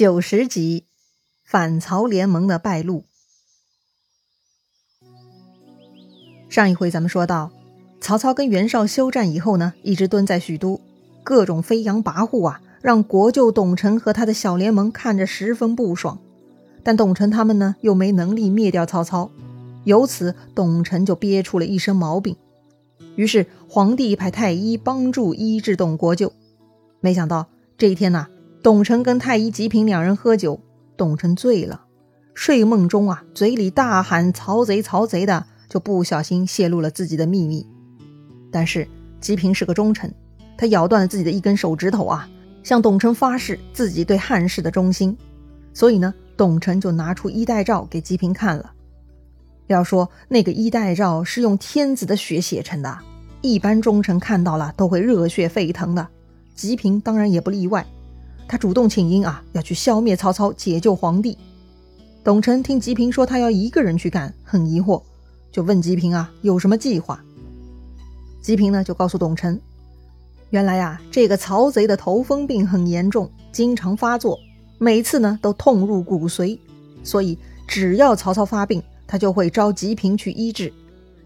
九十集，反曹联盟的败露。上一回咱们说到，曹操跟袁绍休战以后呢，一直蹲在许都，各种飞扬跋扈啊，让国舅董承和他的小联盟看着十分不爽。但董承他们呢，又没能力灭掉曹操，由此董承就憋出了一身毛病。于是皇帝派太医帮助医治董国舅。没想到这一天呐。董承跟太医吉平两人喝酒，董承醉了，睡梦中啊，嘴里大喊“曹贼，曹贼”的，就不小心泄露了自己的秘密。但是吉平是个忠臣，他咬断了自己的一根手指头啊，向董承发誓自己对汉室的忠心。所以呢，董承就拿出衣带诏给吉平看了。要说那个衣带诏是用天子的血写成的，一般忠臣看到了都会热血沸腾的，吉平当然也不例外。他主动请缨啊，要去消灭曹操，解救皇帝。董承听吉平说他要一个人去干，很疑惑，就问吉平啊有什么计划。吉平呢就告诉董承，原来啊这个曹贼的头风病很严重，经常发作，每次呢都痛入骨髓，所以只要曹操发病，他就会召吉平去医治。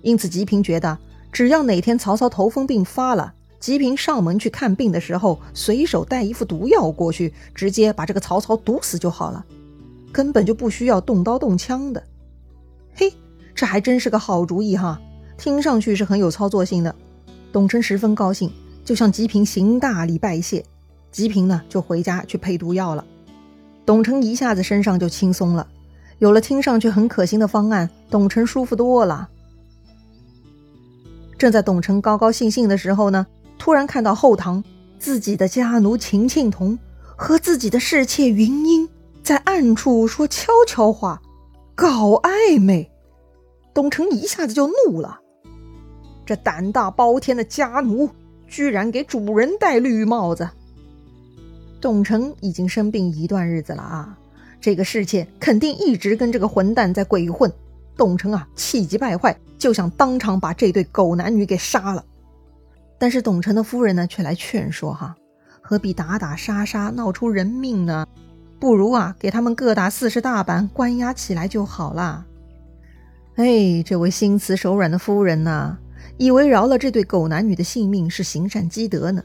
因此吉平觉得，只要哪天曹操头风病发了。吉平上门去看病的时候，随手带一副毒药过去，直接把这个曹操毒死就好了，根本就不需要动刀动枪的。嘿，这还真是个好主意哈！听上去是很有操作性的。董承十分高兴，就向吉平行大礼拜谢。吉平呢，就回家去配毒药了。董承一下子身上就轻松了，有了听上去很可行的方案，董承舒服多了。正在董承高高兴兴的时候呢。突然看到后堂自己的家奴秦庆童和自己的侍妾云英在暗处说悄悄话，搞暧昧，董承一下子就怒了：这胆大包天的家奴居然给主人戴绿帽子！董承已经生病一段日子了啊，这个侍妾肯定一直跟这个混蛋在鬼混。董承啊，气急败坏，就想当场把这对狗男女给杀了。但是董承的夫人呢，却来劝说：“哈，何必打打杀杀，闹出人命呢？不如啊，给他们各打四十大板，关押起来就好了。”哎，这位心慈手软的夫人呐，以为饶了这对狗男女的性命是行善积德呢。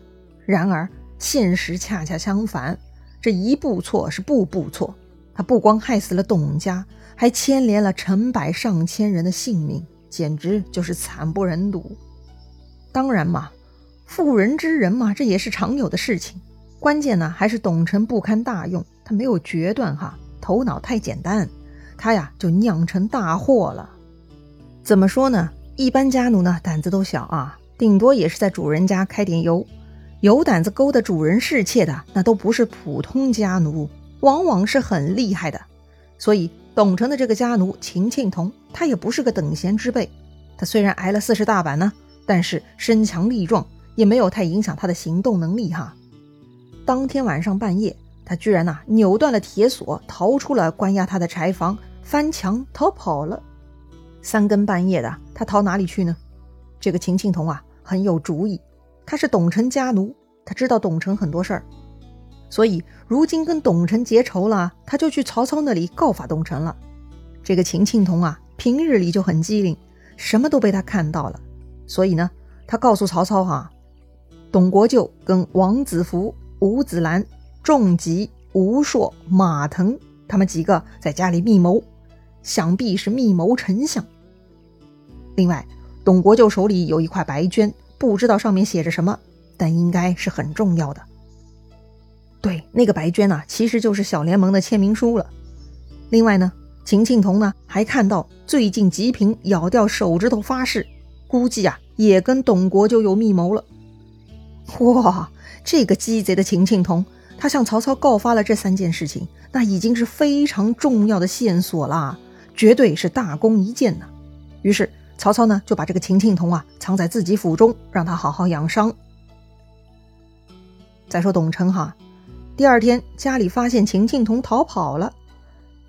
然而现实恰恰相反，这一步错是步步错。他不光害死了董家，还牵连了成百上千人的性命，简直就是惨不忍睹。当然嘛。妇人之仁嘛，这也是常有的事情。关键呢，还是董承不堪大用，他没有决断哈，头脑太简单，他呀就酿成大祸了。怎么说呢？一般家奴呢胆子都小啊，顶多也是在主人家开点油。有胆子勾搭主人侍妾的，那都不是普通家奴，往往是很厉害的。所以董承的这个家奴秦庆童，他也不是个等闲之辈。他虽然挨了四十大板呢，但是身强力壮。也没有太影响他的行动能力哈。当天晚上半夜，他居然呐扭断了铁锁，逃出了关押他的柴房，翻墙逃跑了。三更半夜的，他逃哪里去呢？这个秦庆童啊很有主意，他是董承家奴，他知道董承很多事儿，所以如今跟董承结仇了，他就去曹操那里告发董承了。这个秦庆童啊，平日里就很机灵，什么都被他看到了，所以呢，他告诉曹操哈。董国舅跟王子服、吴子兰、仲吉、吴硕、马腾他们几个在家里密谋，想必是密谋丞相。另外，董国舅手里有一块白绢，不知道上面写着什么，但应该是很重要的。对，那个白绢呐，其实就是小联盟的签名书了。另外呢，秦庆童呢还看到最近吉平咬掉手指头发誓，估计啊也跟董国舅有密谋了。哇，这个鸡贼的秦庆童，他向曹操告发了这三件事情，那已经是非常重要的线索啦，绝对是大功一件呐。于是曹操呢就把这个秦庆童啊藏在自己府中，让他好好养伤。再说董承哈，第二天家里发现秦庆童逃跑了，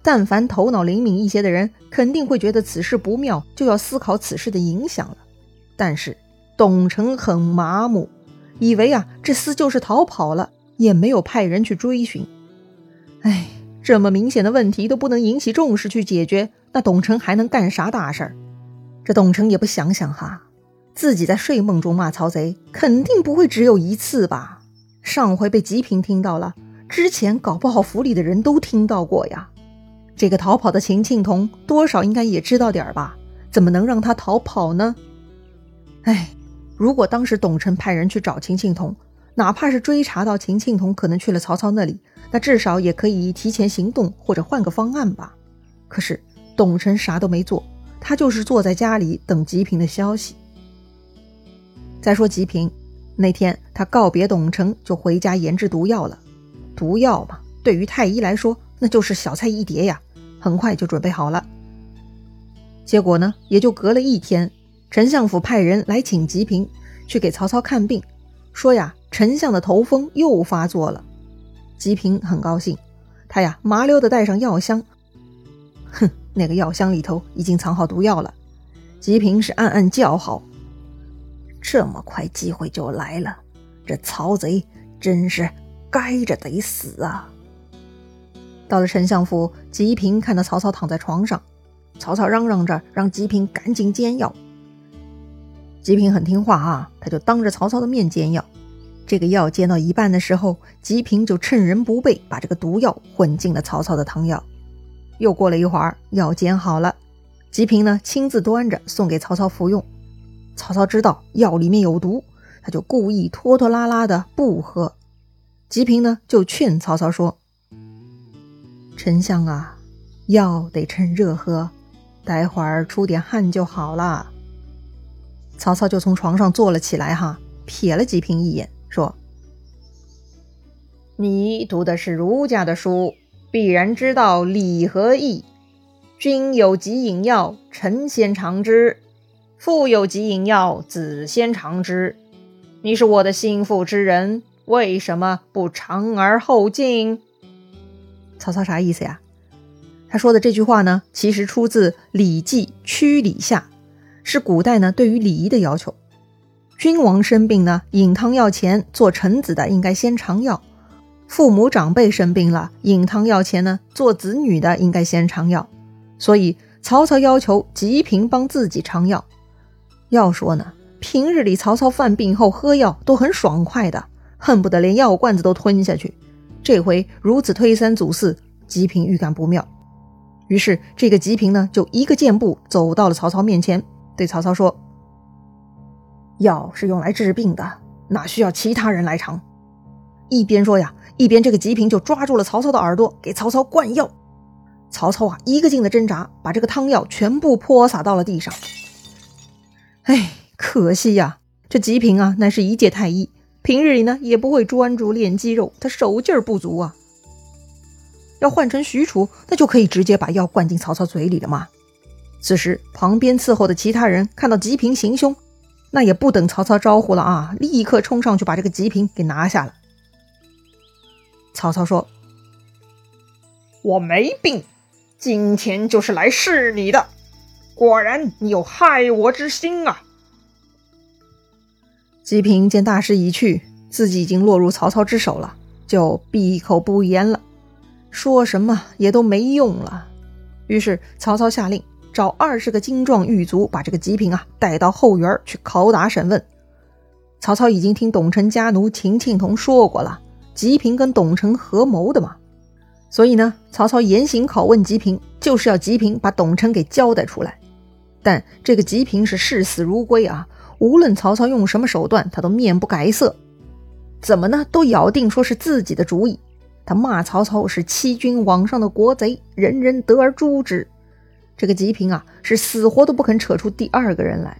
但凡头脑灵敏一些的人，肯定会觉得此事不妙，就要思考此事的影响了。但是董承很麻木。以为啊，这厮就是逃跑了，也没有派人去追寻。哎，这么明显的问题都不能引起重视去解决，那董承还能干啥大事儿？这董承也不想想哈，自己在睡梦中骂曹贼，肯定不会只有一次吧？上回被吉平听到了，之前搞不好府里的人都听到过呀。这个逃跑的秦庆童多少应该也知道点儿吧？怎么能让他逃跑呢？哎，如果当时董承派人去找秦庆童，哪怕是追查到秦庆童可能去了曹操那里，那至少也可以提前行动或者换个方案吧。可是董承啥都没做。他就是坐在家里等吉平的消息。再说吉平，那天他告别董承，就回家研制毒药了。毒药嘛，对于太医来说，那就是小菜一碟呀，很快就准备好了。结果呢，也就隔了一天，丞相府派人来请吉平去给曹操看病，说呀，丞相的头风又发作了。吉平很高兴，他呀麻溜的带上药箱，哼。那个药箱里头已经藏好毒药了，吉平是暗暗叫好。这么快机会就来了，这曹贼真是该着得死啊！到了丞相府，吉平看到曹操躺在床上，曹操嚷嚷着让吉平赶紧煎药。吉平很听话啊，他就当着曹操的面煎药。这个药煎到一半的时候，吉平就趁人不备，把这个毒药混进了曹操的汤药。又过了一会儿，药煎好了，吉平呢亲自端着送给曹操服用。曹操知道药里面有毒，他就故意拖拖拉拉的不喝。吉平呢就劝曹操说：“丞相啊，药得趁热喝，待会儿出点汗就好了。”曹操就从床上坐了起来，哈，瞥了吉平一眼，说：“你读的是儒家的书。”必然知道礼和义。君有疾饮药，臣先尝之；父有疾饮药，子先尝之。你是我的心腹之人，为什么不尝而后进？曹操啥意思呀？他说的这句话呢，其实出自《礼记·曲礼下》，是古代呢对于礼仪的要求。君王生病呢，饮汤药前，做臣子的应该先尝药。父母长辈生病了，饮汤药前呢，做子女的应该先尝药。所以曹操要求吉平帮自己尝药。要说呢，平日里曹操犯病后喝药都很爽快的，恨不得连药罐子都吞下去。这回如此推三阻四，吉平预感不妙。于是这个吉平呢，就一个箭步走到了曹操面前，对曹操说：“药是用来治病的，哪需要其他人来尝？”一边说呀。一边，这个吉平就抓住了曹操的耳朵，给曹操灌药。曹操啊，一个劲的挣扎，把这个汤药全部泼洒到了地上。哎，可惜呀，这吉平啊，乃是一介太医，平日里呢也不会专注练肌肉，他手劲儿不足啊。要换成许褚，那就可以直接把药灌进曹操嘴里了嘛。此时，旁边伺候的其他人看到吉平行凶，那也不等曹操招呼了啊，立刻冲上去把这个吉平给拿下了。曹操说：“我没病，今天就是来试你的。果然，你有害我之心啊！”吉平见大势已去，自己已经落入曹操之手了，就闭口不言了，说什么也都没用了。于是，曹操下令找二十个精壮狱卒，把这个吉平啊带到后园去拷打审问。曹操已经听董承家奴秦庆童说过了。吉平跟董承合谋的嘛，所以呢，曹操严刑拷问吉平，就是要吉平把董承给交代出来。但这个吉平是视死如归啊，无论曹操用什么手段，他都面不改色。怎么呢？都咬定说是自己的主意。他骂曹操是欺君罔上的国贼，人人得而诛之。这个吉平啊，是死活都不肯扯出第二个人来。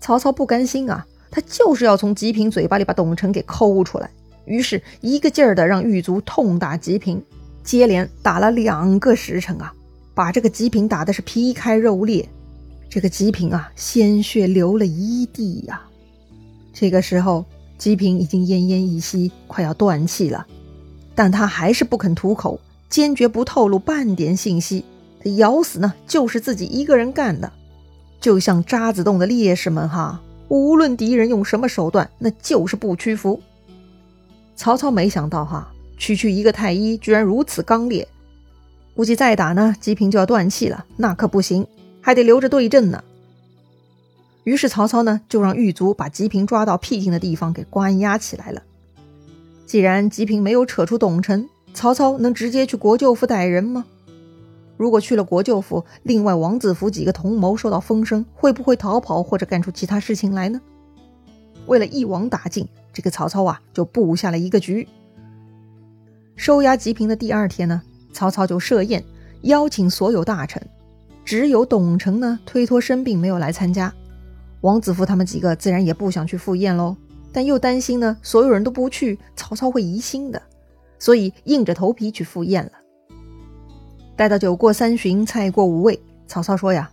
曹操不甘心啊，他就是要从吉平嘴巴里把董承给抠出来。于是，一个劲儿的让狱卒痛打吉平，接连打了两个时辰啊，把这个吉平打的是皮开肉裂。这个吉平啊，鲜血流了一地呀。这个时候，吉平已经奄奄一息，快要断气了，但他还是不肯吐口，坚决不透露半点信息。咬死呢，就是自己一个人干的，就像渣滓洞的烈士们哈，无论敌人用什么手段，那就是不屈服。曹操没想到，哈，区区一个太医居然如此刚烈，估计再打呢，吉平就要断气了，那可不行，还得留着对阵呢。于是曹操呢，就让狱卒把吉平抓到僻静的地方给关押起来了。既然吉平没有扯出董承，曹操能直接去国舅府逮人吗？如果去了国舅府，另外王子服几个同谋受到风声，会不会逃跑或者干出其他事情来呢？为了一网打尽，这个曹操啊，就布下了一个局。收押吉平的第二天呢？曹操就设宴，邀请所有大臣，只有董承呢推脱生病没有来参加。王子服他们几个自然也不想去赴宴喽，但又担心呢所有人都不去，曹操会疑心的，所以硬着头皮去赴宴了。待到酒过三巡，菜过五味，曹操说呀：“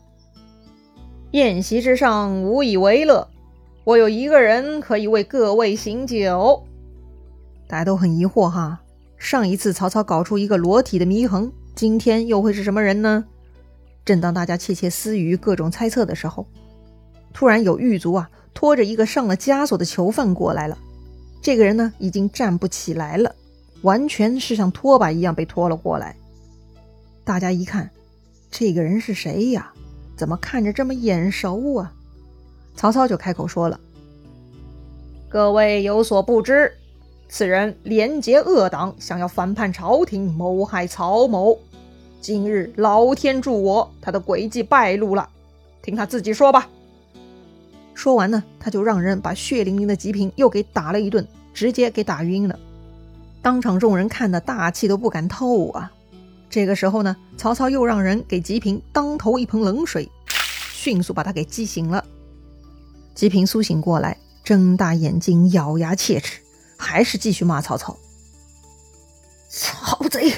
宴席之上无以为乐，我有一个人可以为各位醒酒。”大家都很疑惑哈。上一次曹操搞出一个裸体的祢衡，今天又会是什么人呢？正当大家窃窃私语、各种猜测的时候，突然有狱卒啊拖着一个上了枷锁的囚犯过来了。这个人呢已经站不起来了，完全是像拖把一样被拖了过来。大家一看，这个人是谁呀？怎么看着这么眼熟啊？曹操就开口说了：“各位有所不知。”此人连结恶党，想要反叛朝廷，谋害曹某。今日老天助我，他的诡计败露了。听他自己说吧。说完呢，他就让人把血淋淋的吉平又给打了一顿，直接给打晕了。当场众人看的大气都不敢透啊。这个时候呢，曹操又让人给吉平当头一盆冷水，迅速把他给激醒了。吉平苏醒过来，睁大眼睛，咬牙切齿。还是继续骂曹操：“曹贼，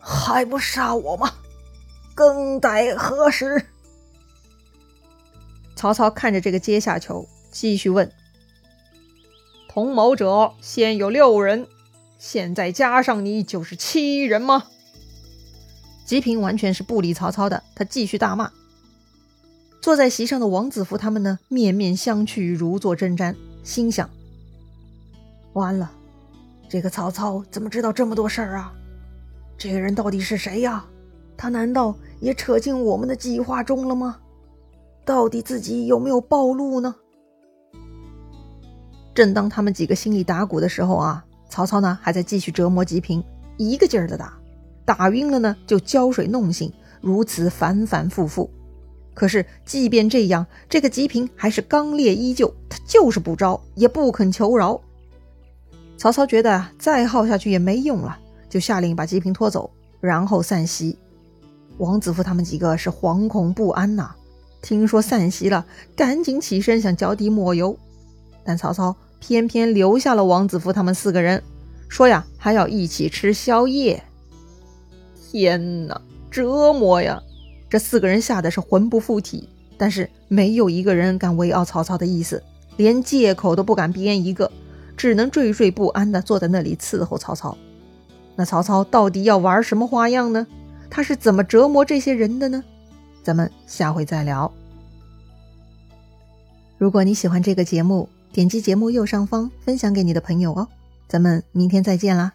还不杀我吗？更待何时？”曹操看着这个阶下囚，继续问：“同谋者先有六人，现在加上你就是七人吗？”吉平完全是不理曹操的，他继续大骂。坐在席上的王子服他们呢，面面相觑，如坐针毡，心想。完了，这个曹操怎么知道这么多事儿啊？这个人到底是谁呀？他难道也扯进我们的计划中了吗？到底自己有没有暴露呢？正当他们几个心里打鼓的时候啊，曹操呢还在继续折磨吉平，一个劲儿的打，打晕了呢就浇水弄醒，如此反反复复。可是即便这样，这个吉平还是刚烈依旧，他就是不招，也不肯求饶。曹操觉得再耗下去也没用了，就下令把吉平拖走，然后散席。王子服他们几个是惶恐不安呐，听说散席了，赶紧起身想脚底抹油，但曹操偏偏留下了王子服他们四个人，说呀还要一起吃宵夜。天哪，折磨呀！这四个人吓得是魂不附体，但是没有一个人敢违拗曹操的意思，连借口都不敢编一个。只能惴惴不安地坐在那里伺候曹操。那曹操到底要玩什么花样呢？他是怎么折磨这些人的呢？咱们下回再聊。如果你喜欢这个节目，点击节目右上方分享给你的朋友哦。咱们明天再见啦！